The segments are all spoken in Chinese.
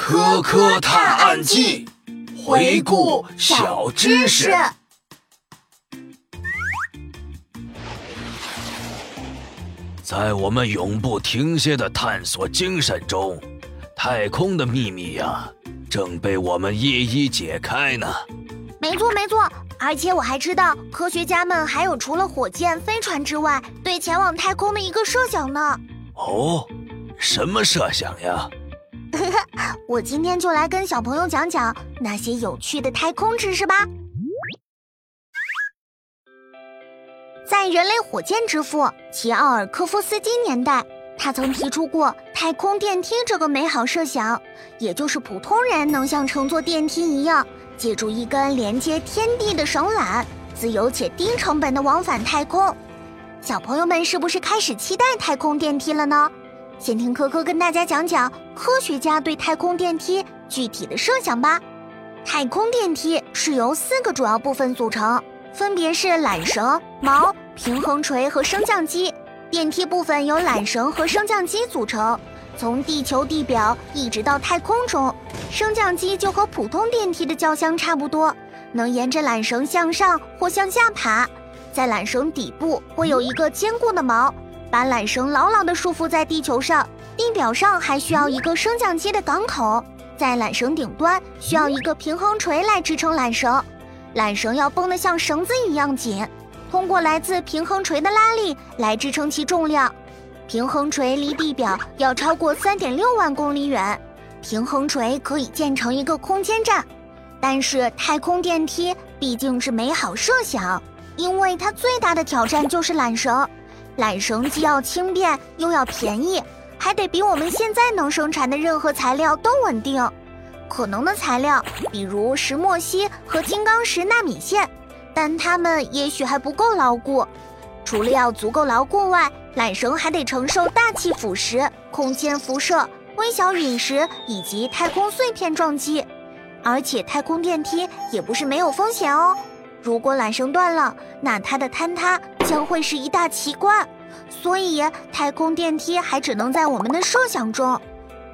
科科探案记，回顾小知识。在我们永不停歇的探索精神中，太空的秘密呀，正被我们一一解开呢。没错，没错。而且我还知道，科学家们还有除了火箭、飞船之外，对前往太空的一个设想呢。哦，什么设想呀？我今天就来跟小朋友讲讲那些有趣的太空知识吧。在人类火箭之父齐奥尔科夫斯基年代，他曾提出过太空电梯这个美好设想，也就是普通人能像乘坐电梯一样，借助一根连接天地的绳缆，自由且低成本的往返太空。小朋友们是不是开始期待太空电梯了呢？先听科科跟大家讲讲科学家对太空电梯具体的设想吧。太空电梯是由四个主要部分组成，分别是缆绳、锚、平衡锤和升降机。电梯部分由缆绳和升降机组成，从地球地表一直到太空中。升降机就和普通电梯的轿厢差不多，能沿着缆绳向上或向下爬。在缆绳底部会有一个坚固的锚。把缆绳牢牢地束缚在地球上，地表上还需要一个升降机的港口，在缆绳顶端需要一个平衡锤来支撑缆绳，缆绳要绷得像绳子一样紧，通过来自平衡锤的拉力来支撑其重量。平衡锤离地表要超过三点六万公里远，平衡锤可以建成一个空间站。但是太空电梯毕竟是美好设想，因为它最大的挑战就是缆绳。缆绳既要轻便又要便宜，还得比我们现在能生产的任何材料都稳定。可能的材料比如石墨烯和金刚石纳米线，但它们也许还不够牢固。除了要足够牢固外，缆绳还得承受大气腐蚀、空间辐射、微小陨石以及太空碎片撞击。而且太空电梯也不是没有风险哦。如果缆绳断了，那它的坍塌将会是一大奇观。所以，太空电梯还只能在我们的设想中。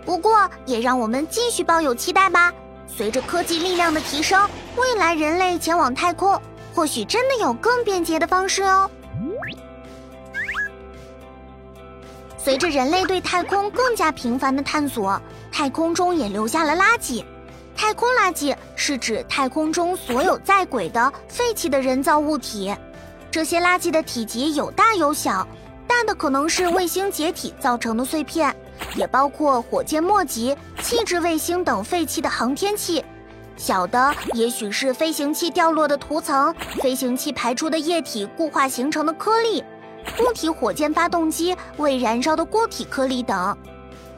不过，也让我们继续抱有期待吧。随着科技力量的提升，未来人类前往太空，或许真的有更便捷的方式哦。随着人类对太空更加频繁的探索，太空中也留下了垃圾。太空垃圾是指太空中所有在轨的废弃的人造物体，这些垃圾的体积有大有小，大的可能是卫星解体造成的碎片，也包括火箭末级、弃置卫星等废弃的航天器；小的也许是飞行器掉落的涂层、飞行器排出的液体固化形成的颗粒、固体火箭发动机未燃烧的固体颗粒等。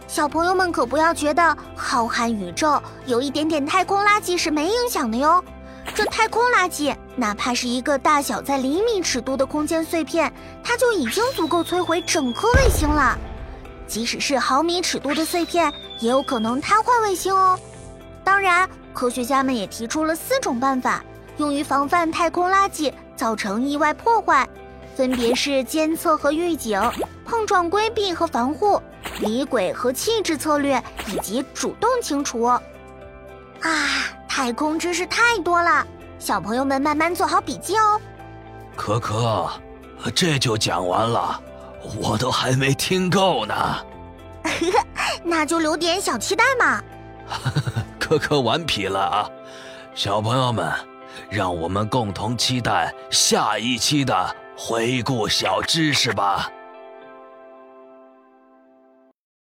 小朋友们可不要觉得浩瀚宇宙有一点点太空垃圾是没影响的哟。这太空垃圾哪怕是一个大小在厘米尺度的空间碎片，它就已经足够摧毁整颗卫星了。即使是毫米尺度的碎片，也有可能瘫痪卫星哦。当然，科学家们也提出了四种办法，用于防范太空垃圾造成意外破坏，分别是监测和预警、碰撞规避和防护。离轨和弃置策略，以及主动清除。啊，太空知识太多了，小朋友们慢慢做好笔记哦。可可，这就讲完了，我都还没听够呢。那就留点小期待嘛。可可顽皮了啊，小朋友们，让我们共同期待下一期的回顾小知识吧。